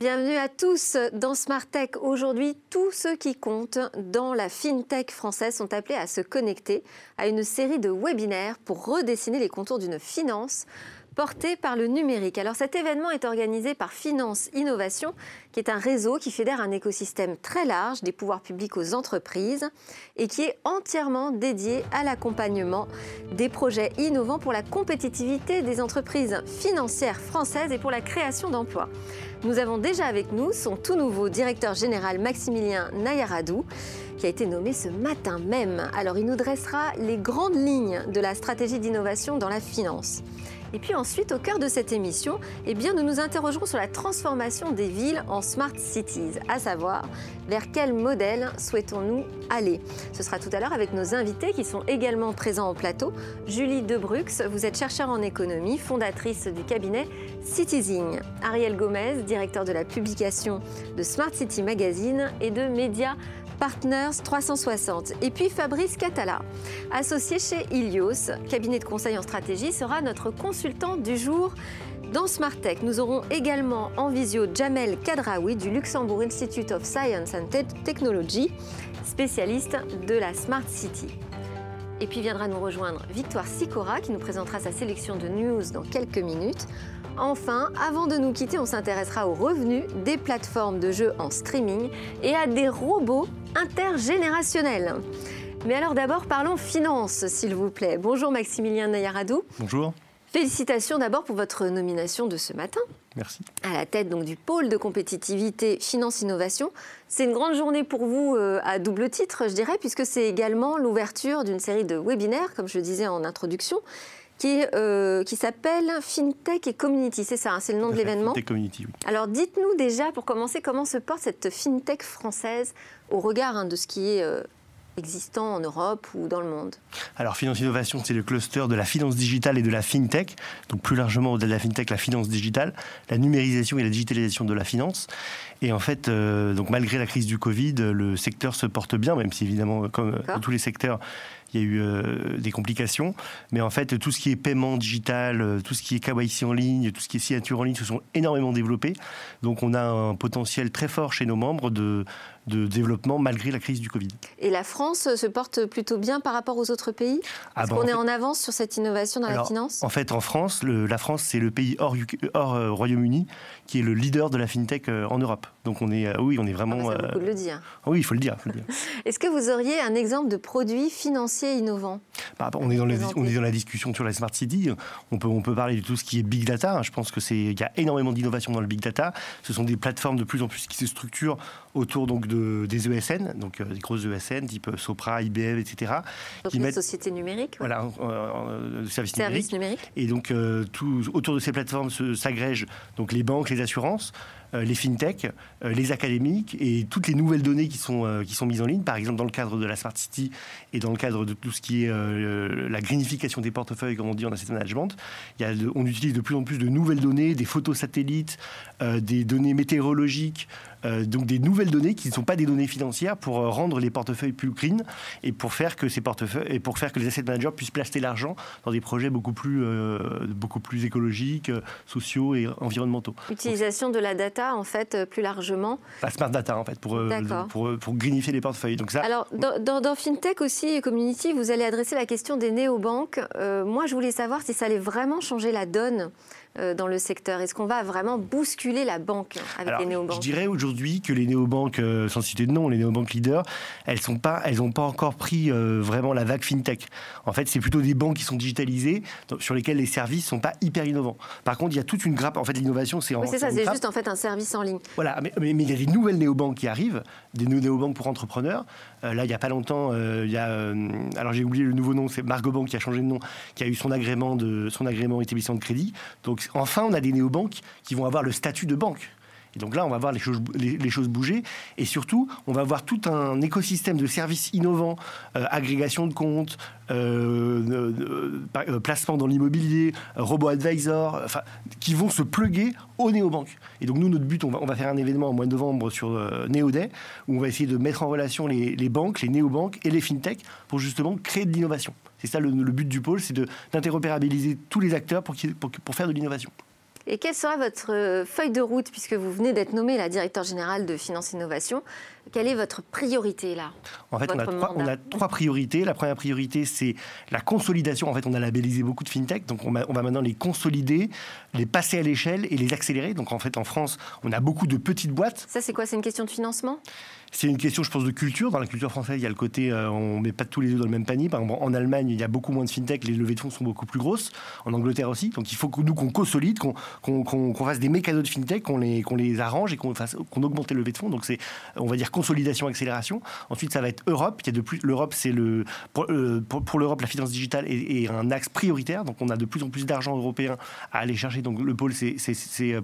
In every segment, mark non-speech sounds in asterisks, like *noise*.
Bienvenue à tous dans Smart Tech. Aujourd'hui, tous ceux qui comptent dans la FinTech française sont appelés à se connecter à une série de webinaires pour redessiner les contours d'une finance porté par le numérique. Alors cet événement est organisé par Finance Innovation, qui est un réseau qui fédère un écosystème très large des pouvoirs publics aux entreprises et qui est entièrement dédié à l'accompagnement des projets innovants pour la compétitivité des entreprises financières françaises et pour la création d'emplois. Nous avons déjà avec nous son tout nouveau directeur général Maximilien Nayaradou qui a été nommé ce matin même. Alors il nous dressera les grandes lignes de la stratégie d'innovation dans la finance. Et puis ensuite, au cœur de cette émission, eh nous nous interrogerons sur la transformation des villes en smart cities, à savoir vers quel modèle souhaitons-nous aller? Ce sera tout à l'heure avec nos invités qui sont également présents au plateau. Julie Debrux, vous êtes chercheure en économie, fondatrice du cabinet Citizing. Ariel Gomez, directeur de la publication de Smart City Magazine et de Média Partners 360. Et puis Fabrice Catala, associé chez Ilios, cabinet de conseil en stratégie, sera notre consultant du jour. Dans Smart Tech, nous aurons également en visio Jamel Kadraoui du Luxembourg Institute of Science and Technology, spécialiste de la Smart City. Et puis viendra nous rejoindre Victoire Sicora qui nous présentera sa sélection de news dans quelques minutes. Enfin, avant de nous quitter, on s'intéressera aux revenus des plateformes de jeux en streaming et à des robots intergénérationnels. Mais alors d'abord, parlons finance, s'il vous plaît. Bonjour Maximilien Nayaradou. Bonjour. Félicitations d'abord pour votre nomination de ce matin. Merci. À la tête donc, du pôle de compétitivité Finance-Innovation. C'est une grande journée pour vous euh, à double titre, je dirais, puisque c'est également l'ouverture d'une série de webinaires, comme je le disais en introduction, qui, euh, qui s'appelle FinTech et Community. C'est ça, hein, c'est le nom de l'événement. FinTech Community, oui. Alors dites-nous déjà, pour commencer, comment se porte cette FinTech française au regard hein, de ce qui est euh, existant en Europe ou dans le monde Alors, Finance Innovation, c'est le cluster de la finance digitale et de la FinTech. Donc, plus largement, au-delà de la FinTech, la finance digitale, la numérisation et la digitalisation de la finance. Et en fait, euh, donc malgré la crise du Covid, le secteur se porte bien, même si évidemment, comme dans tous les secteurs, il y a eu euh, des complications. Mais en fait, tout ce qui est paiement digital, euh, tout ce qui est KYC en ligne, tout ce qui est signature en ligne se sont énormément développés. Donc on a un potentiel très fort chez nos membres de, de développement malgré la crise du Covid. Et la France se porte plutôt bien par rapport aux autres pays? Ah Est-ce qu'on est en avance sur cette innovation dans la finance? En fait, en France, la France, c'est le pays hors, hors euh, Royaume-Uni qui est le leader de la fintech en Europe. Donc on est, oui, on est vraiment. Ah bah, le dire. oui, il faut le dire. dire. *laughs* Est-ce que vous auriez un exemple de produit financier innovant? Bah, on, est dans on est dans la discussion sur la Smart City. On peut, on peut parler de tout ce qui est Big Data. Je pense qu'il y a énormément d'innovation dans le Big Data. Ce sont des plateformes de plus en plus qui se structurent autour donc, de, des ESN, donc euh, des grosses ESN type Sopra, IBM, etc. Donc qui mettent, sociétés numériques Voilà, euh, services, numériques. Et donc, euh, tout, autour de ces plateformes s'agrègent donc les banques, les assurances. Euh, les fintech, euh, les académiques et toutes les nouvelles données qui sont, euh, qui sont mises en ligne, par exemple dans le cadre de la Smart City et dans le cadre de tout ce qui est la grinification des portefeuilles, comme on dit en asset management. Il y a on utilise de plus en plus de nouvelles données, des photos satellites, des données météorologiques, euh, donc des nouvelles données qui ne sont pas des données financières pour euh, rendre les portefeuilles plus green et pour faire que ces portefeuilles et pour faire que les asset managers puissent placer l'argent dans des projets beaucoup plus euh, beaucoup plus écologiques, sociaux et environnementaux. Utilisation de la data en fait plus largement. La smart data en fait pour pour, pour, greenifier les portefeuilles. Donc ça. Alors dans, dans, fintech aussi community, vous allez adresser la question des néobanques. moi, je voulais savoir si ça allait vraiment changer la donne euh, dans le secteur Est-ce qu'on va vraiment bousculer la banque avec les néobanques Je dirais aujourd'hui que les néobanques, euh, sans citer de nom, les néobanques leaders, elles n'ont pas, elles pas encore pris euh, vraiment la vague fintech. En fait, c'est plutôt des banques qui sont digitalisées, sur lesquelles les services sont pas hyper innovants. Par contre, il y a toute une grappe. En fait, l'innovation, c'est en. Oui, c'est ça, c'est juste en fait un service en ligne. Voilà, mais, mais, il y a des nouvelles néobanques qui arrivent, des néobanques pour entrepreneurs. là, il n'y a pas longtemps, il y a. alors, j'ai oublié le nouveau nom, c'est Margot Bank qui a changé de nom, qui a eu son agrément, de, son agrément établissement de crédit. Donc, enfin, on a des néobanques qui vont avoir le statut de banque. Donc là, on va voir les choses, bouger. Et surtout, on va avoir tout un écosystème de services innovants, euh, agrégation de comptes, euh, euh, placement dans l'immobilier, robot advisor, enfin, qui vont se pluguer aux néobanques. Et donc nous, notre but, on va, on va faire un événement au mois de novembre sur Néoday, où on va essayer de mettre en relation les, banques, les néobanques et les fintech pour justement créer de l'innovation. C'est ça le, but du pôle, c'est d'interopérabiliser tous les acteurs pour faire de l'innovation. Et quelle sera votre euh, feuille de route, puisque vous venez d'être nommé la directeur générale de Finance Innovation? Quelle est votre priorité là? En fait, on a, trois, on a, trois, priorités. La première priorité, c'est la consolidation. En fait, on a labellisé beaucoup de fintech, donc on, on va maintenant les consolider, les passer à l'échelle et les accélérer. Donc en fait, en France, on a beaucoup de petites boîtes. Ça, c'est quoi? C'est une question de financement? C'est une question, je pense, de culture. Dans la culture française, il y a le côté, euh, on met pas tous les œufs dans le même panier. Par exemple, en Allemagne, il y a beaucoup moins de fintech, les levées de fonds sont beaucoup plus grosses. En Angleterre aussi. Donc il faut que nous, qu'on consolide, qu'on fasse des mécanos de fintech, qu'on les, les arrange et qu'on qu'on augmente les levées de fonds. Donc c'est, on va dire, consolidation, accélération. Ensuite, ça va être Europe. L'Europe, c'est le, pour, euh, pour, l'Europe, la finance digitale est, un axe prioritaire. Donc on a de plus en plus d'argent européen à aller chercher. Donc le pôle s'est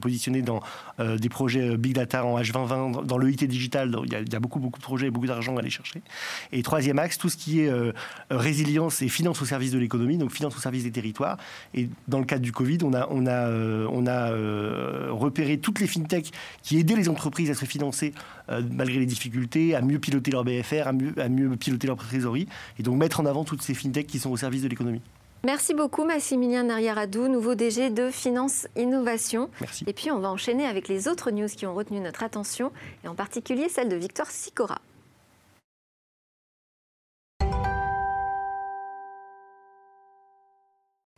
positionné dans euh, des projets big data en H2020, dans le IT digital. Y a beaucoup, de projets beaucoup d'argent à aller chercher. Et troisième axe, tout ce qui est euh, résilience et finance au service de l'économie, donc finance au service des territoires. Et dans le cadre du Covid, on a, euh, euh, repéré toutes les fintechs qui aidaient les entreprises à se financer malgré les difficultés, à mieux piloter leur BFR, à mieux piloter leur trésorerie, et donc mettre en avant toutes ces fintechs qui sont au service de l'économie. Merci beaucoup Massimilien Nariaradou, nouveau DG de Finance Innovation. Merci. Et puis on va enchaîner avec les autres news qui ont retenu notre attention, et en particulier celle de Victor Sicora.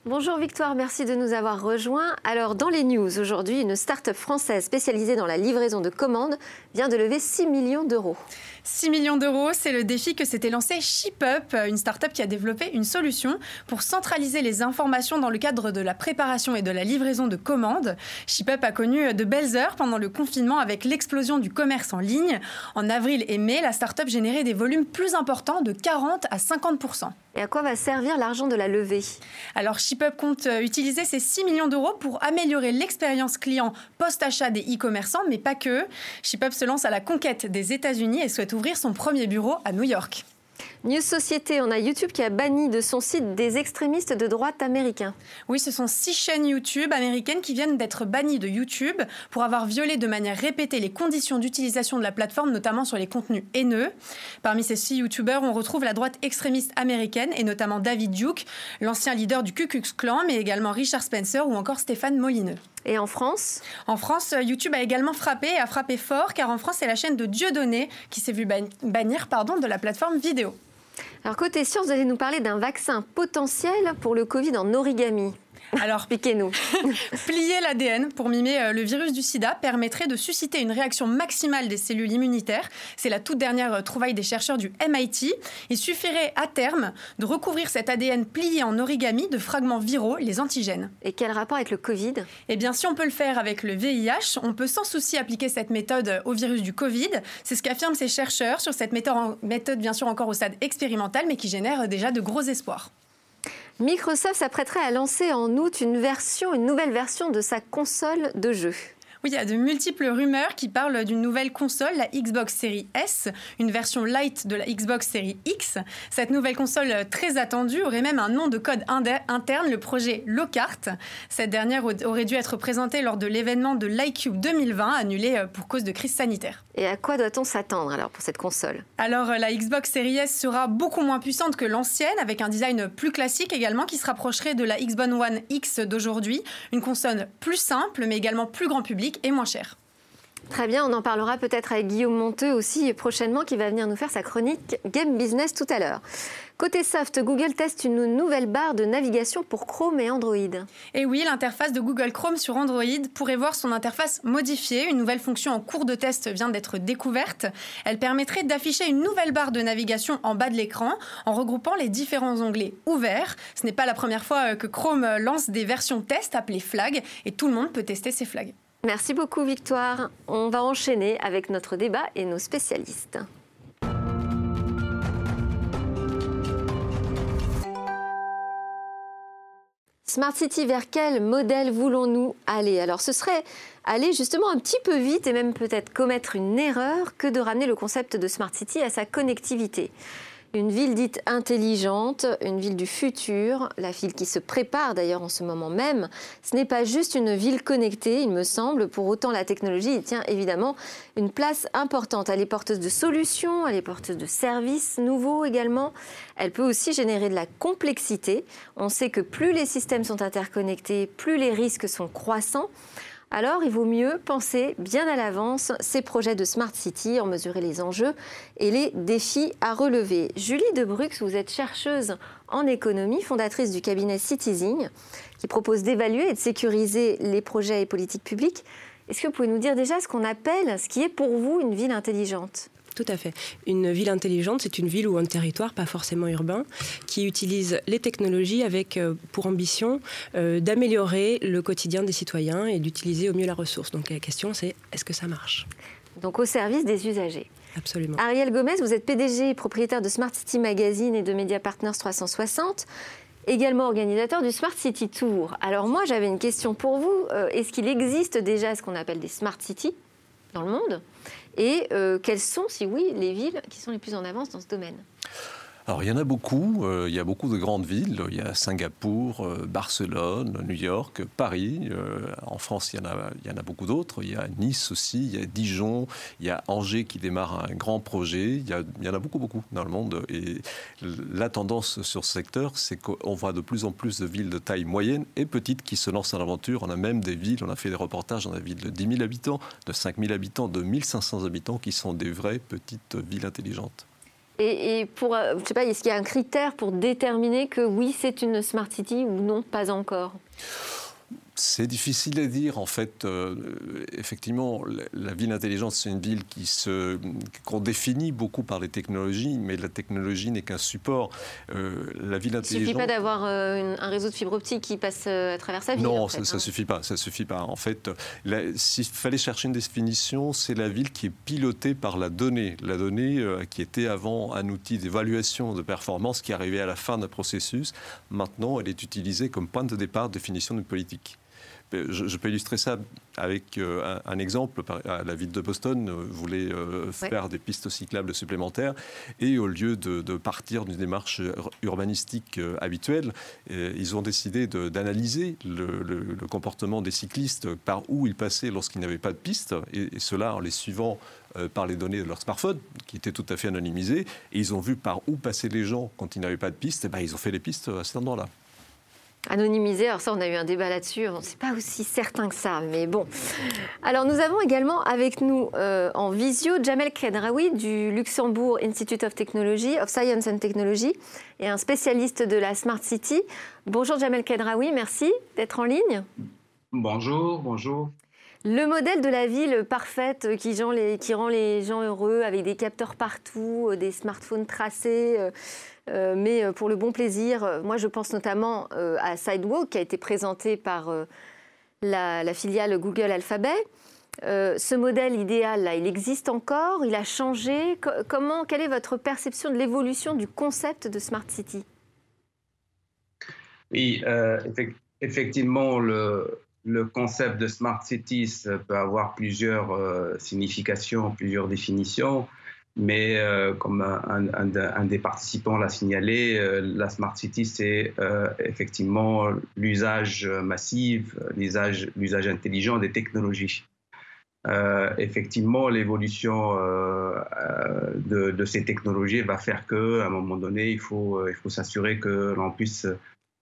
Bonjour Victoire, merci de nous avoir rejoints. Alors dans les news aujourd'hui, une start-up française spécialisée dans la livraison de commandes vient de lever 6 millions d'euros. 6 millions d'euros, c'est le défi que s'était lancé ShipUp, une start-up qui a développé une solution pour centraliser les informations dans le cadre de la préparation et de la livraison de commandes. ShipUp a connu de belles heures pendant le confinement avec l'explosion du commerce en ligne. En avril et mai, la start-up générait des volumes plus importants de 40 à 50 Et à quoi va servir l'argent de la levée? Alors ShipUp compte euh, utiliser ces 6 millions d'euros pour améliorer l'expérience client post-achat des e-commerçants, mais pas que. ShipUp se lance à la conquête des États-Unis et souhaite ouvrir son premier bureau à New York. News Société, on a YouTube qui a banni de son site des extrémistes de droite américains. Oui, ce sont six chaînes YouTube américaines qui viennent d'être bannies de YouTube pour avoir violé de manière répétée les conditions d'utilisation de la plateforme, notamment sur les contenus haineux. Parmi ces six YouTubeurs, on retrouve la droite extrémiste américaine et notamment David Duke, l'ancien leader du Ku Klux Klan, mais également Richard Spencer ou encore Stéphane Molineux. Et en France? En France, YouTube a également frappé et a frappé fort, car en France, c'est la chaîne de Dieudonné qui s'est vue bannir pardon, de la plateforme vidéo. Alors côté science, vous allez nous parler d'un vaccin potentiel pour le Covid en origami. Alors, piquez-nous. *laughs* plier l'ADN pour mimer euh, le virus du sida permettrait de susciter une réaction maximale des cellules immunitaires. C'est la toute dernière euh, trouvaille des chercheurs du MIT. Il suffirait à terme de recouvrir cet ADN plié en origami de fragments viraux, les antigènes. Et quel rapport avec le Covid? Eh bien, si on peut le faire avec le VIH, on peut sans souci appliquer cette méthode au virus du Covid. C'est ce qu'affirment ces chercheurs sur cette méthode, méthode, bien sûr encore au stade expérimental, mais qui génère déjà de gros espoirs. Microsoft s'apprêterait à lancer en août une nouvelle version de sa console de jeu. Oui, il y a de multiples rumeurs qui parlent d'une nouvelle console, la Xbox Series S, une version light de la Xbox Series X. Cette nouvelle console très attendue aurait même un nom de code interne, le projet Lockhart. Cette dernière aurait dû être présentée lors de l'événement de l'iCube 2020, annulé euh, pour cause de crise sanitaire. Et à quoi doit-on s'attendre alors pour cette console? Alors euh, la Xbox Series S sera beaucoup moins puissante que l'ancienne, avec un design plus classique également qui se rapprocherait de la Xbox One X d'aujourd'hui. Une console plus simple mais également plus grand public et moins cher. Très bien, on en parlera peut-être avec Guillaume Monteux aussi prochainement qui va venir nous faire sa chronique Game Business tout à l'heure. Côté soft, Google teste une nouvelle barre de navigation pour Chrome et Android. Et oui, l'interface de Google Chrome sur Android pourrait voir son interface modifiée. Une nouvelle fonction en cours de test vient d'être découverte. Elle permettrait d'afficher une nouvelle barre de navigation en bas de l'écran en regroupant les différents onglets ouverts. Ce n'est pas la première fois que Chrome lance des versions test appelées flags et tout le monde peut tester ces flags. Merci beaucoup Victoire. On va enchaîner avec notre débat et nos spécialistes. Smart City, vers quel modèle voulons-nous aller? Alors ce serait aller justement un petit peu vite et même peut-être commettre une erreur que de ramener le concept de Smart City à sa connectivité. Une ville dite intelligente, une ville du futur, la ville qui se prépare d'ailleurs en ce moment même. Ce n'est pas juste une ville connectée, il me semble. Pour autant, la technologie y tient évidemment une place importante. Elle est porteuse de solutions, elle est porteuse de services nouveaux également. Elle peut aussi générer de la complexité. On sait que plus les systèmes sont interconnectés, plus les risques sont croissants. Alors, il vaut mieux penser bien à l'avance ces projets de Smart City, en mesurer les enjeux et les défis à relever. Julie Debrux, vous êtes chercheuse en économie, fondatrice du cabinet Citizing, qui propose d'évaluer et de sécuriser les projets et politiques publiques. Est-ce que vous pouvez nous dire déjà ce qu'on appelle, ce qui est pour vous une ville intelligente? Tout à fait. Une ville intelligente, c'est une ville ou un territoire, pas forcément urbain, qui utilise les technologies avec euh, pour ambition euh, d'améliorer le quotidien des citoyens et d'utiliser au mieux la ressource. Donc la question, c'est est-ce que ça marche? Donc au service des usagers. Absolument. Ariel Gomez, vous êtes PDG et propriétaire de Smart City Magazine et de Media Partners 360 également organisateur du Smart City Tour. Alors moi, j'avais une question pour vous. Euh, est-ce qu'il existe déjà ce qu'on appelle des Smart Cities dans le monde? Et euh, quelles sont, si oui, les villes qui sont les plus en avance dans ce domaine? Alors il y en a beaucoup, euh, il y a beaucoup de grandes villes, il y a Singapour, euh, Barcelone, New York, Paris, euh, en France il y en a, beaucoup d'autres, il y a Nice aussi, il y a Dijon, il y a Angers qui démarre un grand projet, il y, a, il y en a beaucoup beaucoup dans le monde. Et la tendance sur ce secteur c'est qu'on voit de plus en plus de villes de taille moyenne et petite qui se lancent dans l'aventure, on a même des villes, on a fait des reportages dans des villes de 10 000 habitants, de 5 000 habitants, de 1500 habitants qui sont des vraies petites villes intelligentes. Et, pour, euh, je sais pas, est-ce qu'il y a un critère pour déterminer que oui, c'est une smart city ou non, pas encore? C'est difficile à dire. En fait, euh, effectivement, la, ville intelligente, c'est une ville qui se, qu'on définit beaucoup par les technologies, mais la technologie n'est qu'un support. Euh, la ville intelligente. Il ne suffit pas d'avoir euh, un réseau de fibre optique qui passe à travers sa ville. Non, ça ne hein. suffit pas. Ça suffit pas. En fait, s'il fallait chercher une définition, c'est la ville qui est pilotée par la donnée. La donnée qui était avant un outil d'évaluation de performance qui arrivait à la fin d'un processus. Maintenant, elle est utilisée comme point de départ de définition d'une politique. Je, peux illustrer ça avec euh, un, exemple. La ville de Boston euh, voulait euh, faire des pistes cyclables supplémentaires et au lieu de, partir d'une démarche urbanistique habituelle, ils ont décidé d'analyser le, comportement des cyclistes, par où ils passaient lorsqu'ils n'avaient pas de piste, et, cela en les suivant par les données de leur smartphone, qui étaient tout à fait anonymisées. Et ils ont vu par où passaient les gens quand ils n'avaient pas de piste, et ben, ils ont fait les pistes à cet endroit-là. Anonymisé, alors ça on a eu un débat là-dessus, on n'est pas aussi certain que ça, mais bon. Alors nous avons également avec nous euh, en visio Jamel Kedraoui du Luxembourg Institute of Technology, of Science and Technology, et un spécialiste de la Smart City. Bonjour Jamel Kedraoui, merci d'être en ligne. Bonjour, bonjour. Le modèle de la ville parfaite qui, qui, rend les gens heureux avec des capteurs partout, euh, des smartphones tracés, euh, mais euh, pour le bon plaisir. Euh, moi, je pense notamment à Sidewalk, qui a été présenté par la, filiale Google Alphabet. ce modèle idéal, là, il existe encore Il a changé Comment Quelle est votre perception de l'évolution du concept de Smart City? Oui, effectivement, le, concept de Smart Cities peut avoir plusieurs significations, plusieurs définitions. Mais euh, comme un, des participants l'a signalé, euh, la Smart City, c'est euh, effectivement l'usage massif, l'usage, l'usage intelligent des technologies. effectivement, l'évolution de, de, ces technologies va faire qu'à un moment donné, il faut, il faut s'assurer que l'on puisse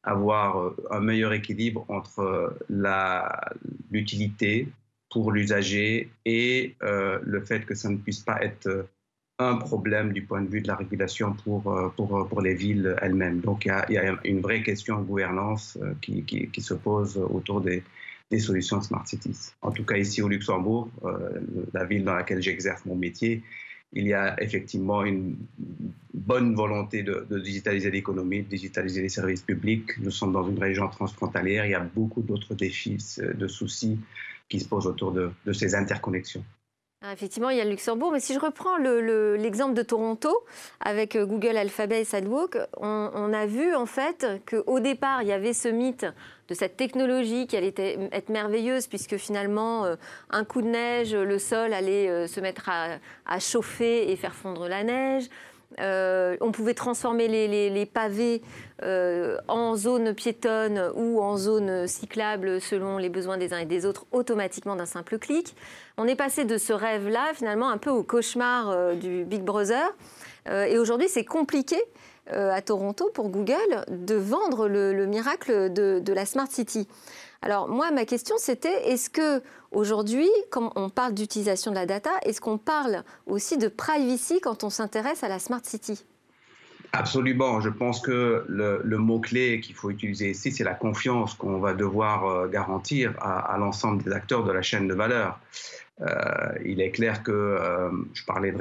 avoir un meilleur équilibre entre la, l'utilité pour l'usager et le fait que ça ne puisse pas être un problème du point de vue de la régulation pour, euh, pour, euh, pour les villes elles-mêmes. Donc il y, a, une vraie question de gouvernance euh, qui, qui, se pose autour des, des, solutions Smart Cities. En tout cas ici au Luxembourg, la ville dans laquelle j'exerce mon métier, il y a effectivement une bonne volonté de, de digitaliser l'économie, de digitaliser les services publics. Nous sommes dans une région transfrontalière, il y a beaucoup d'autres défis, de soucis qui se posent autour de, de ces interconnexions. Ah, effectivement, il y a le Luxembourg, mais si je reprends l'exemple de Toronto avec euh, Google Alphabet et Sidewalk, on, a vu en fait qu'au départ, il y avait ce mythe de cette technologie qui allait être merveilleuse, puisque finalement, euh, un coup de neige, le sol allait euh, se mettre à, chauffer et faire fondre la neige. On pouvait transformer les, pavés en zone piétonne ou en zone cyclable selon les besoins des uns et des autres automatiquement d'un simple clic. On est passé de ce rêve-là finalement un peu au cauchemar du Big Brother. et aujourd'hui, c'est compliqué à Toronto pour Google de vendre le, miracle de, la Smart City. Alors moi, ma question c'était, est-ce que aujourd'hui, quand on parle d'utilisation de la data, est-ce qu'on parle aussi de privacy quand on s'intéresse à la Smart City? Absolument. Je pense que le, mot-clé qu'il faut utiliser ici, c'est la confiance qu'on va devoir euh, garantir à, l'ensemble des acteurs de la chaîne de valeur. Euh, il est clair que euh, je parlais de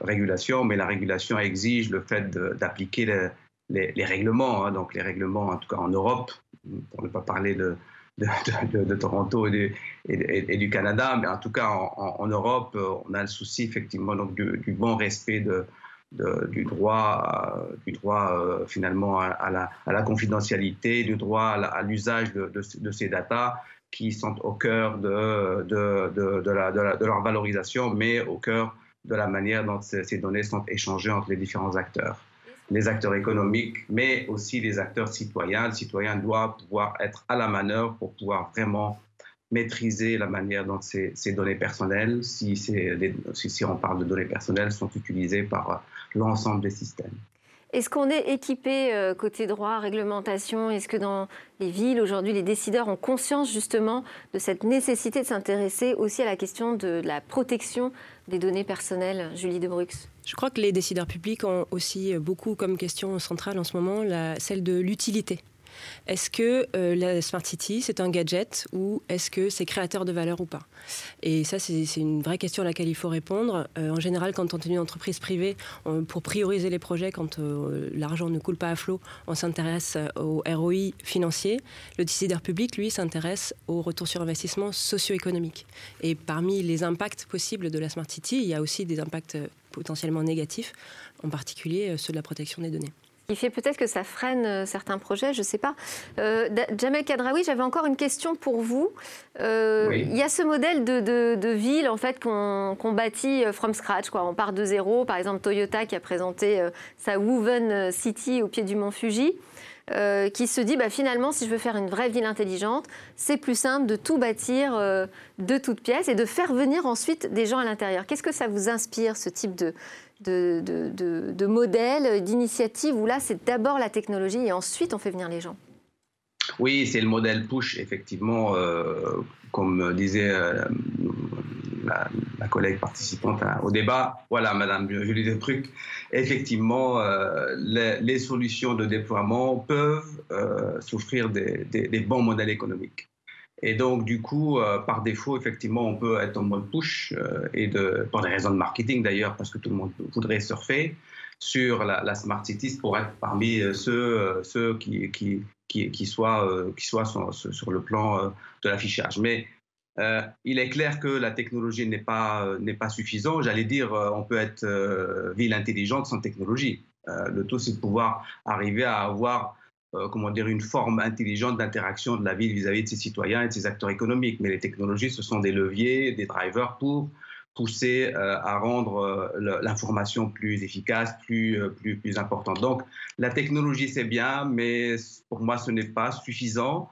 régulation, mais la régulation exige le fait d'appliquer les, règlements. Hein. donc les règlements, en tout cas en Europe, pour ne pas parler de, de, Toronto et du, Canada, mais en tout cas en, Europe, euh, on a le souci effectivement donc, du, bon respect du droit, du droit euh, finalement à, la, confidentialité, du droit à l'usage de, ces datas qui sont au cœur de, leur valorisation, mais au cœur de la manière dont ces données sont échangées entre les différents acteurs les acteurs économiques, mais aussi les acteurs citoyens. Le citoyen doit pouvoir être à la manœuvre pour pouvoir vraiment maîtriser la manière dont ces, données personnelles, si, on parle de données personnelles, sont utilisées par l'ensemble des systèmes. Est-ce qu'on est équipé euh, côté droit, réglementation? Est-ce que dans les villes, aujourd'hui, les décideurs ont conscience justement de cette nécessité de s'intéresser aussi à la question de la protection des données personnelles, Julie Debrux. Je crois que les décideurs publics ont aussi beaucoup comme question centrale en ce moment celle de l'utilité est-ce que euh, la Smart City, c'est un gadget ou est-ce que c'est créateur de valeur ou pas? Et ça, c'est une vraie question à laquelle il faut répondre. Euh, en général, quand on est une entreprise privée, pour prioriser les projets, quand euh, l'argent ne coule pas à flot, on s'intéresse au ROI financier. Le décideur public, lui, s'intéresse au retour sur investissement socio-économique. Et parmi les impacts possibles de la Smart City, il y a aussi des impacts potentiellement négatifs, en particulier ceux de la protection des données. Il fait peut-être que ça freine euh, certains projets, je ne sais pas. Euh, Jamel Kadraoui, j'avais encore une question pour vous. Euh, il y a ce modèle de, ville en fait qu'on bâtit from scratch. Quoi. On part de zéro. Par exemple, Toyota qui a présenté sa Woven City au pied du mont Fuji. qui se dit bah, finalement, si je veux faire une vraie ville intelligente, c'est plus simple de tout bâtir de toutes pièces et de faire venir ensuite des gens à l'intérieur. Qu'est-ce que ça vous inspire, ce type de, de, modèles, d'initiatives où là, c'est d'abord la technologie et ensuite on fait venir les gens Oui, c'est le modèle push, effectivement, euh, comme disait euh, la, collègue participante au débat. Voilà, Madame Julie Depruc, effectivement, euh, les, solutions de déploiement peuvent souffrir des bons modèles économiques. Et donc, du coup, euh, par défaut, effectivement, on peut être en mode push, euh, et pour des raisons de marketing d'ailleurs, parce que tout le monde voudrait surfer sur la, Smart Cities pour être parmi euh, ceux, qui, soient, sur, le plan de l'affichage. Mais il est clair que la technologie n'est pas, n'est pas suffisante. J'allais dire, on peut être ville intelligente sans technologie. le tout, c'est de pouvoir arriver à avoir euh, comment dire, une forme intelligente d'interaction de la ville vis-à-vis de ses citoyens et de ses acteurs économiques. Mais les technologies, ce sont des leviers, des drivers pour pousser euh, à rendre euh, l'information plus efficace, plus, plus, plus importante. Donc, la technologie, c'est bien, mais pour moi, ce n'est pas suffisant.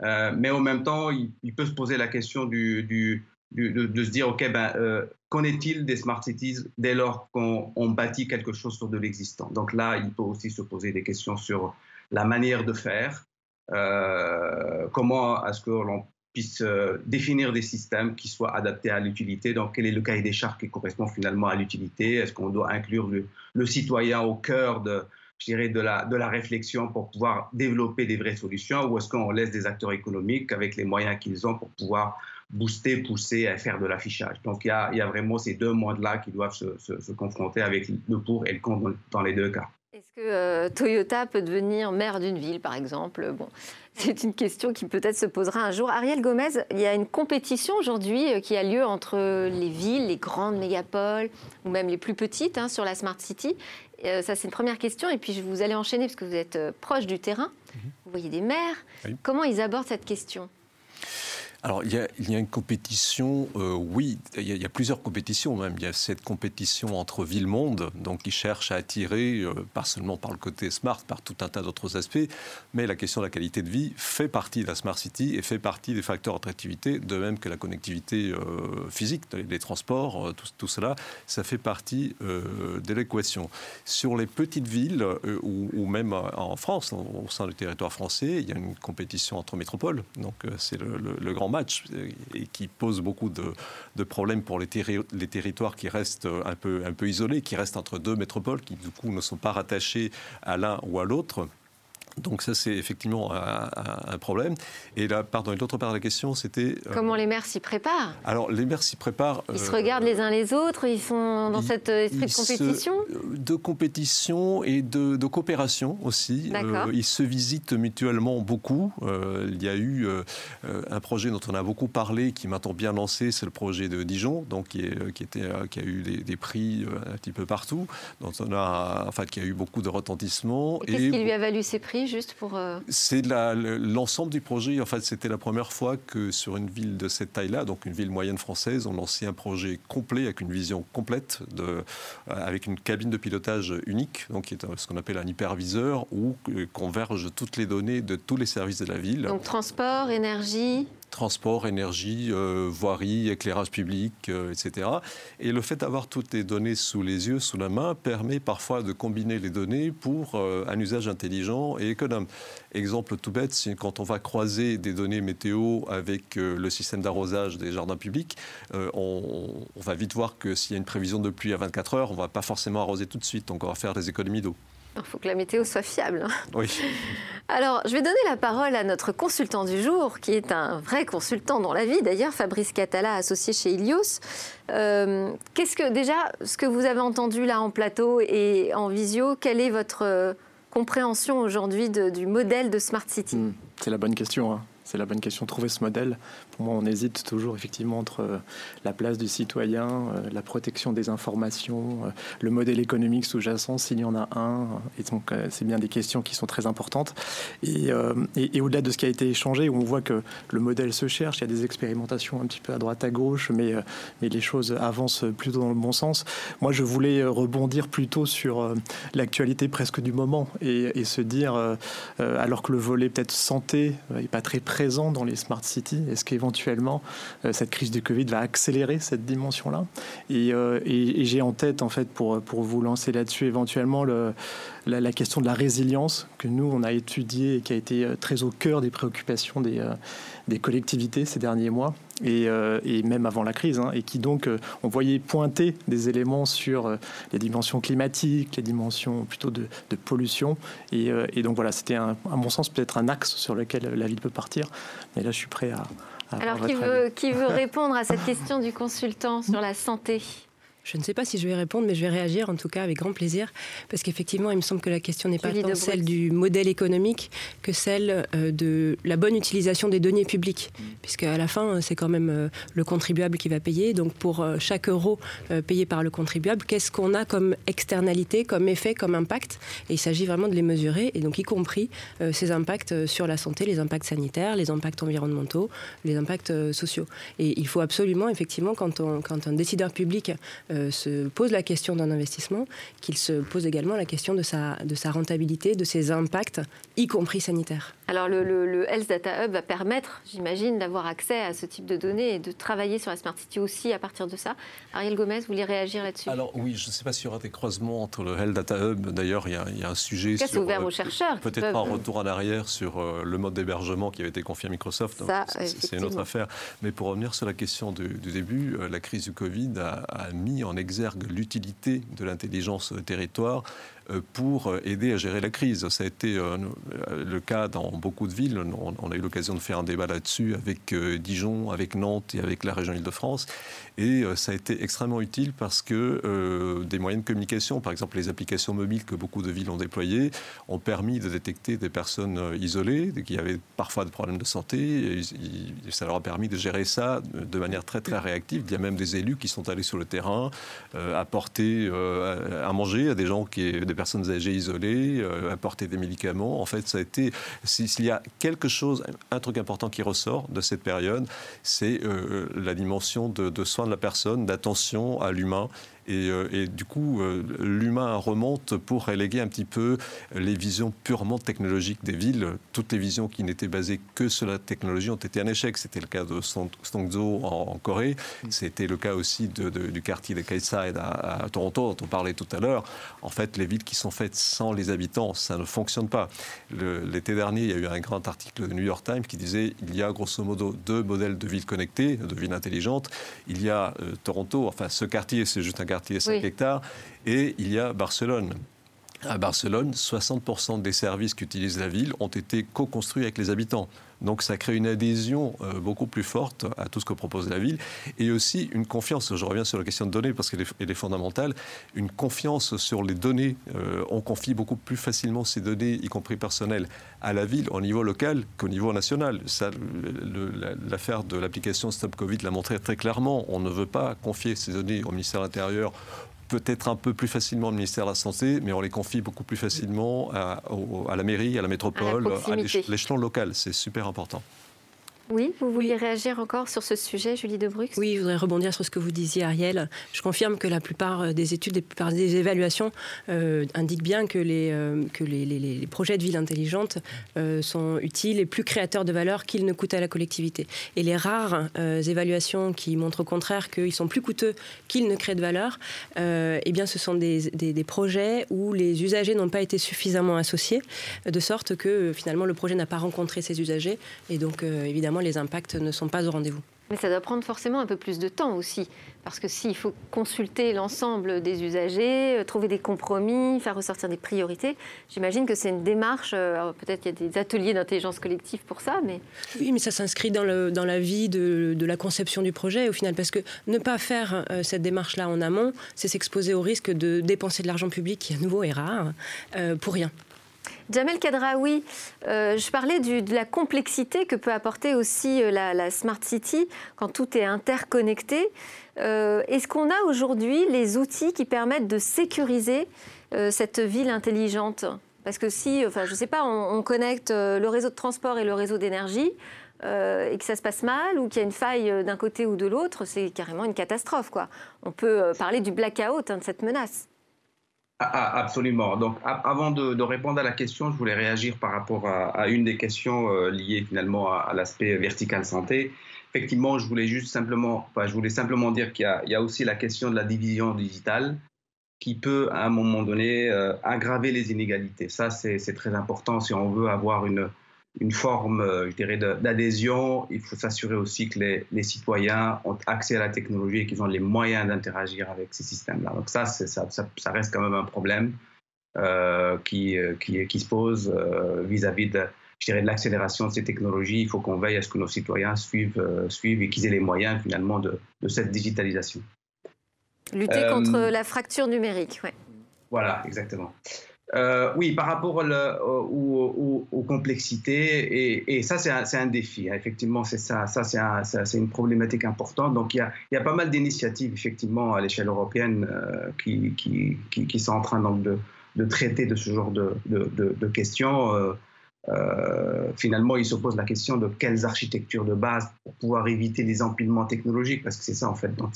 mais en même temps, il, peut se poser la question du, de, se dire, OK, ben, qu'en est-il des smart cities dès lors qu'on bâtit quelque chose sur de l'existant? Donc là, il peut aussi se poser des questions sur la manière de faire, euh, comment est-ce que l'on puisse euh, définir des systèmes qui soient adaptés à l'utilité. Donc, quel est le cahier des charges qui correspond finalement à l'utilité Est-ce qu'on doit inclure le, citoyen au cœur de, je dirais, de la, de la réflexion pour pouvoir développer des vraies solutions ou est-ce qu'on laisse des acteurs économiques avec les moyens qu'ils ont pour pouvoir booster, pousser à faire de l'affichage? Donc, il y, a, vraiment ces deux mondes-là qui doivent se, confronter avec le pour et le contre dans les deux cas. Est-ce que euh, Toyota peut devenir maire d'une ville, par exemple? Bon, c'est une question qui peut-être se posera un jour. Ariel Gomez, il y a une compétition aujourd'hui euh, qui a lieu entre les villes, les grandes mégapoles, ou même les plus petites, hein, sur la Smart City. Euh, ça, c'est une première question. Et puis, vous allez enchaîner, parce que vous êtes proche du terrain. Mhm. Vous voyez des maires. Comment ils abordent cette question? Alors, il y, a, une compétition, euh, oui, il y, a, plusieurs compétitions même. Il y a cette compétition entre ville-monde, donc qui cherche à attirer, euh, pas seulement par le côté smart, par tout un tas d'autres aspects, mais la question de la qualité de vie fait partie de la smart city et fait partie des facteurs d'attractivité, de même que la connectivité euh, physique, les transports, tout, cela, ça fait partie de l'équation. Sur les petites villes, ou, ou, même en France, au sein du territoire français, il y a une compétition entre métropoles, donc c'est le, le, le grand match et qui pose beaucoup de, problèmes pour les, terri les, territoires qui restent un peu, un peu isolés, qui restent entre deux métropoles, qui du coup ne sont pas rattachés à l'un ou à l'autre. Donc ça, c'est effectivement un, un, problème. Et là, pardon, l'autre part de la question, c'était... Euh, Comment les maires s'y préparent? Alors, les maires s'y préparent... Ils euh, se regardent les uns les autres, ils sont dans ils, cet esprit de compétition se, De compétition et de, de coopération aussi. Euh, ils se visitent mutuellement beaucoup. Euh, il y a eu euh, un projet dont on a beaucoup parlé, qui maintenant bien lancé, c'est le projet de Dijon, donc qui, est, qui, était, qui a eu des, des, prix un petit peu partout, dont on a, enfin, qui a eu beaucoup de retentissement. Qu'est-ce qui lui a valu ces prix? Juste pour... Euh... C'est l'ensemble du projet. En fait, c'était la première fois que sur une ville de cette taille-là, donc une ville moyenne française, on lançait un projet complet avec une vision complète, de, euh, avec une cabine de pilotage unique, donc qui est ce qu'on appelle un hyperviseur, où euh, convergent toutes les données de tous les services de la ville. Donc transport, énergie transport, énergie, euh, voirie, éclairage public, euh, etc. Et le fait d'avoir toutes les données sous les yeux, sous la main, permet parfois de combiner les données pour euh, un usage intelligent et économe. Exemple tout bête, c'est quand on va croiser des données météo avec le système d'arrosage des jardins publics, on, on, va vite voir que s'il y a une prévision de pluie à 24 heures, on ne va pas forcément arroser tout de suite, donc on va faire des économies d'eau. Il faut que la météo soit fiable. Oui. Alors, je vais donner la parole à notre consultant du jour, qui est un vrai consultant dans la vie, d'ailleurs, Fabrice Catala, associé chez Ilios. Euh, Qu'est-ce que, déjà, ce que vous avez entendu là en plateau et en visio, quelle est votre compréhension aujourd'hui du modèle de Smart City? Mmh, C'est la bonne question. Hein. C'est la bonne question. Trouver ce modèle, moi, on hésite toujours effectivement entre euh, la place du citoyen, euh, la protection des informations, euh, le modèle économique sous-jacent, s'il y en a un. Et donc, c'est bien des questions qui sont très importantes. Et, au-delà de ce qui a été échangé, où on voit que le modèle se cherche, il y a des expérimentations un petit peu à droite, à gauche, mais, mais les choses avancent plutôt dans le bon sens. Moi, je voulais rebondir plutôt sur l'actualité presque du moment et, et se dire, alors que le volet peut-être santé n'est pas très présent dans les smart cities Est-ce qu'éventuellement euh, cette crise du Covid va accélérer cette dimension-là Et, euh, j'ai en tête, en fait, pour, vous lancer là-dessus, éventuellement le, la, question de la résilience que nous, on a étudié et qui a été euh, très au cœur des préoccupations des, collectivités ces derniers mois. Et, même avant la crise, hein, et qui donc, on voyait pointer des éléments sur les dimensions climatiques, les dimensions plutôt de, pollution. Et, et, donc voilà, c'était à mon sens peut-être un axe sur lequel la ville peut partir. Mais là, je suis prêt à... à Alors, qui veut, qui veut répondre à cette question du consultant sur la santé? Je ne sais pas si je vais répondre, mais je vais réagir en tout cas avec grand plaisir, parce qu'effectivement, il me semble que la question n'est pas tant celle du modèle économique que celle euh, de la bonne utilisation des données publiques, mmh. puisque à la fin, c'est quand même euh, le contribuable qui va payer. Donc pour euh, chaque euro payé par le contribuable, qu'est-ce qu'on a comme externalité, comme effet, comme impact? Et il s'agit vraiment de les mesurer, et donc y compris ces impacts sur la santé, les impacts sanitaires, les impacts environnementaux, les impacts sociaux. Et il faut absolument, effectivement, quand, on, quand un décideur public euh, se pose la question d'un investissement, qu'il se pose également la question de sa, de sa rentabilité, de ses impacts, y compris sanitaires. Alors le, le, le, Health Data Hub va permettre, j'imagine, d'avoir accès à ce type de données et de travailler sur la Smart City aussi à partir de ça. Ariel Gomez, vous voulez réagir là-dessus? Alors oui, je ne sais pas s'il y aura des croisements entre le Health Data Hub. D'ailleurs, il, il, y a un sujet sur... C'est ouvert aux chercheurs. Peut-être pas un retour en arrière sur euh, le mode d'hébergement qui avait été confié à Microsoft. C'est une autre affaire. Mais pour revenir sur la question du, du début, euh, la crise du Covid a, a mis en exergue l'utilité de l'intelligence territoire euh, pour aider à gérer la crise. Ça a été euh, le cas dans beaucoup de villes. On a eu l'occasion de faire un débat là-dessus avec euh, Dijon, avec Nantes et avec la région Île-de-France. Et ça a été extrêmement utile parce que euh, des moyens de communication, par exemple les applications mobiles que beaucoup de villes ont déployées, ont permis de détecter des personnes isolées qui avaient parfois des problèmes de santé. Ça leur a permis de gérer ça de manière très très réactive. Il y a même des élus qui sont allés sur le terrain apporter à manger à des gens qui, des personnes âgées isolées, apporter des médicaments. En fait, ça a été, s'il y a quelque chose, un truc important qui ressort de cette période, c'est la dimension de, de soin de la personne, d'attention à l'humain euh, et, du coup, euh, l'humain remonte pour reléguer un petit peu les visions purement technologiques des villes. Toutes les visions qui n'étaient basées que sur la technologie ont été un échec. C'était le cas de Stongzo en, Corée. C'était le cas aussi du quartier de Kayside à, à, Toronto, dont on parlait tout à l'heure. En fait, les villes qui sont faites sans les habitants, ça ne fonctionne pas. L'été dernier, il y a eu un grand article de New York Times qui disait il y a grosso modo deux modèles de villes connectées, de villes intelligentes. Il y a euh, Toronto, enfin ce quartier, c'est juste un quartier quartier 5 hectares, et il y a Barcelone. À Barcelone, 60% des services qu'utilise la ville ont été co-construits avec les habitants. Donc ça crée une adhésion euh, beaucoup plus forte à tout ce que propose la ville et aussi une confiance. Je reviens sur la question de données parce qu'elle est, fondamentale. Une confiance sur les données. Euh, on confie beaucoup plus facilement ces données, y compris personnelles, à la ville au niveau local qu'au niveau national. L'affaire de l'application Stop Covid l'a montré très clairement. On ne veut pas confier ces données au ministère de l'Intérieur peut-être un peu plus facilement au ministère de la Santé, mais on les confie beaucoup plus facilement à, à la mairie, à la métropole, à l'échelon local. C'est super important. Oui, vous vouliez réagir encore sur ce sujet, Julie Debrux? Oui, je voudrais rebondir sur ce que vous disiez, Ariel. Je confirme que la plupart euh, des études, la plupart des évaluations euh, indiquent bien que, les, euh, que les, les, projets de ville intelligente sont utiles et plus créateurs de valeur qu'ils ne coûtent à la collectivité. Et les rares évaluations qui montrent au contraire qu'ils sont plus coûteux qu'ils ne créent de valeur, eh bien, ce sont des, des, des projets où les usagers n'ont pas été suffisamment associés, de sorte que finalement le projet n'a pas rencontré ses usagers. Et donc, évidemment, les impacts ne sont pas au rendez-vous. Mais ça doit prendre forcément un peu plus de temps aussi. Parce que s'il faut consulter l'ensemble des usagers, euh, trouver des compromis, faire ressortir des priorités, j'imagine que c'est une démarche. Euh, peut-être qu'il y a des ateliers d'intelligence collective pour ça, mais. Oui, mais ça s'inscrit dans, le, dans la vie de, de, la conception du projet au final. Parce que ne pas faire euh, cette démarche-là en amont, c'est s'exposer au risque de dépenser de l'argent public, qui à nouveau est rare, pour rien. Jamel Kadraoui, euh, je parlais de la complexité que peut apporter aussi euh, la, Smart City quand tout est interconnecté. Euh, est-ce qu'on a aujourd'hui les outils qui permettent de sécuriser cette ville intelligente? Parce que si, enfin, je ne sais pas, on, connecte le réseau de transport et le réseau d'énergie, et que ça se passe mal ou qu'il y a une faille d'un côté ou de l'autre, c'est carrément une catastrophe. Quoi. On peut parler du blackout, hein, de cette menace. Ah, ah, absolument. Donc, avant de, répondre à la question, je voulais réagir par rapport à, une des questions euh, liées finalement à, l'aspect vertical santé. Effectivement, je voulais juste simplement, je voulais simplement dire qu'il y, a aussi la question de la division digitale qui peut, à un moment donné, euh, aggraver les inégalités. Ça, c'est très important si on veut avoir une, une forme, euh, je dirais, d'adhésion. Il faut s'assurer aussi que les, citoyens ont accès à la technologie et qu'ils ont les moyens d'interagir avec ces systèmes-là. Donc ça, ça, ça, reste quand même un problème euh, qui, euh, qui, qui, se pose vis-à-vis de, je dirais, de l'accélération de ces technologies. Il faut qu'on veille à ce que nos citoyens suivent, suivent et qu'ils aient les moyens finalement de, de cette digitalisation. Lutter contre la fracture numérique, oui. Voilà, exactement. Euh, oui, par rapport aux, complexités, et, ça c'est un, défi, hein. effectivement, c'est ça, ça c'est une problématique importante. Donc il y a, pas mal d'initiatives effectivement à l'échelle européenne euh, qui, sont en train donc, de, traiter de ce genre de, de questions. Euh, finalement, il se pose la question de quelles architectures de base pour pouvoir éviter les empilements technologiques, parce que c'est ça en fait dont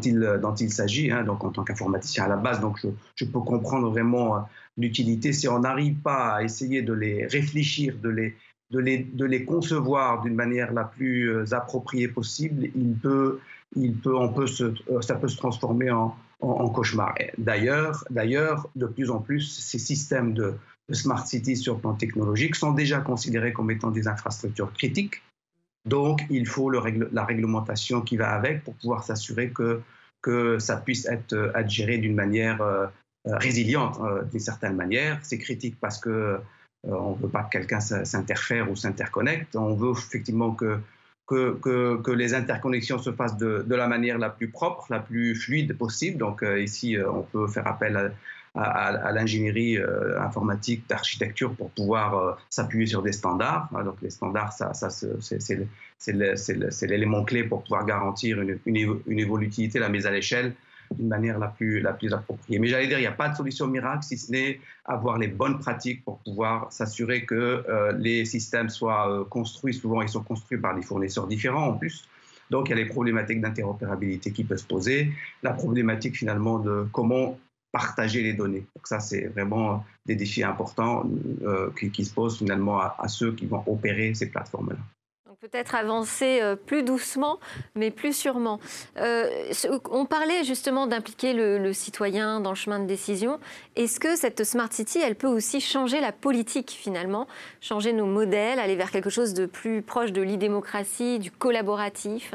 il, s'agit, hein, donc en tant qu'informaticien à la base. Donc je, peux comprendre vraiment euh, l'utilité si on n'arrive pas à essayer de les réfléchir, de les, concevoir d'une manière la plus euh, appropriée possible, il peut, ça peut se transformer en, en, en cauchemar. D'ailleurs, d'ailleurs, de plus en plus, ces systèmes de smart cities sur le plan technologique sont déjà considérés comme étant des infrastructures critiques. Donc, il faut la réglementation qui va avec pour pouvoir s'assurer que, que ça puisse être, euh, géré d'une manière euh, euh, résiliente, d'une certaine manière. C'est critique parce que on ne veut pas que quelqu'un s'interfère ou s'interconnecte. On veut effectivement que, que, que, les interconnexions se fassent de, de, la manière la plus propre, la plus fluide possible. Donc ici, on peut faire appel à, à, l'ingénierie euh, informatique d'architecture pour pouvoir euh, s'appuyer sur des standards. Donc les standards, ça, c'est l'élément clé pour pouvoir garantir une, une, évolutivité, la mise à l'échelle. d'une manière la plus, la plus appropriée. Mais j'allais dire, il n'y a pas de solution miracle si ce n'est avoir les bonnes pratiques pour pouvoir s'assurer que les systèmes soient construits. Souvent, ils sont construits par des fournisseurs différents en plus. Donc, il y a les problématiques d'interopérabilité qui peuvent se poser, la problématique finalement de comment partager les données. Donc ça, c'est vraiment des défis importants euh, qui, se posent finalement à, ceux qui vont opérer ces plateformes-là. Peut-être avancer euh, plus doucement, mais plus sûrement. Euh, on parlait justement d'impliquer le, citoyen dans le chemin de décision. Est-ce que cette Smart City, elle peut aussi changer la politique finalement, changer nos modèles, aller vers quelque chose de plus proche de l'e-démocratie, du collaboratif?